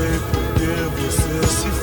sei porque você se